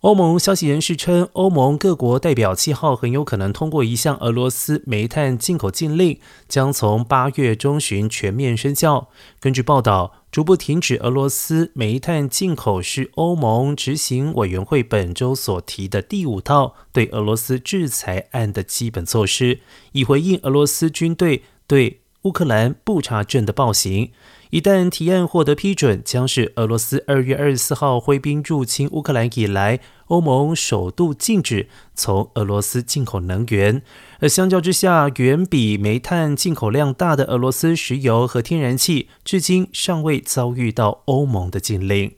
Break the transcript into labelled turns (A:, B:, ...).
A: 欧盟消息人士称，欧盟各国代表七号很有可能通过一项俄罗斯煤炭进口禁令，将从八月中旬全面生效。根据报道，逐步停止俄罗斯煤炭进口是欧盟执行委员会本周所提的第五套对俄罗斯制裁案的基本措施，以回应俄罗斯军队对乌克兰布查镇的暴行。一旦提案获得批准，将是俄罗斯二月二十四号挥兵入侵乌克兰以来，欧盟首度禁止从俄罗斯进口能源。而相较之下，远比煤炭进口量大的俄罗斯石油和天然气，至今尚未遭遇到欧盟的禁令。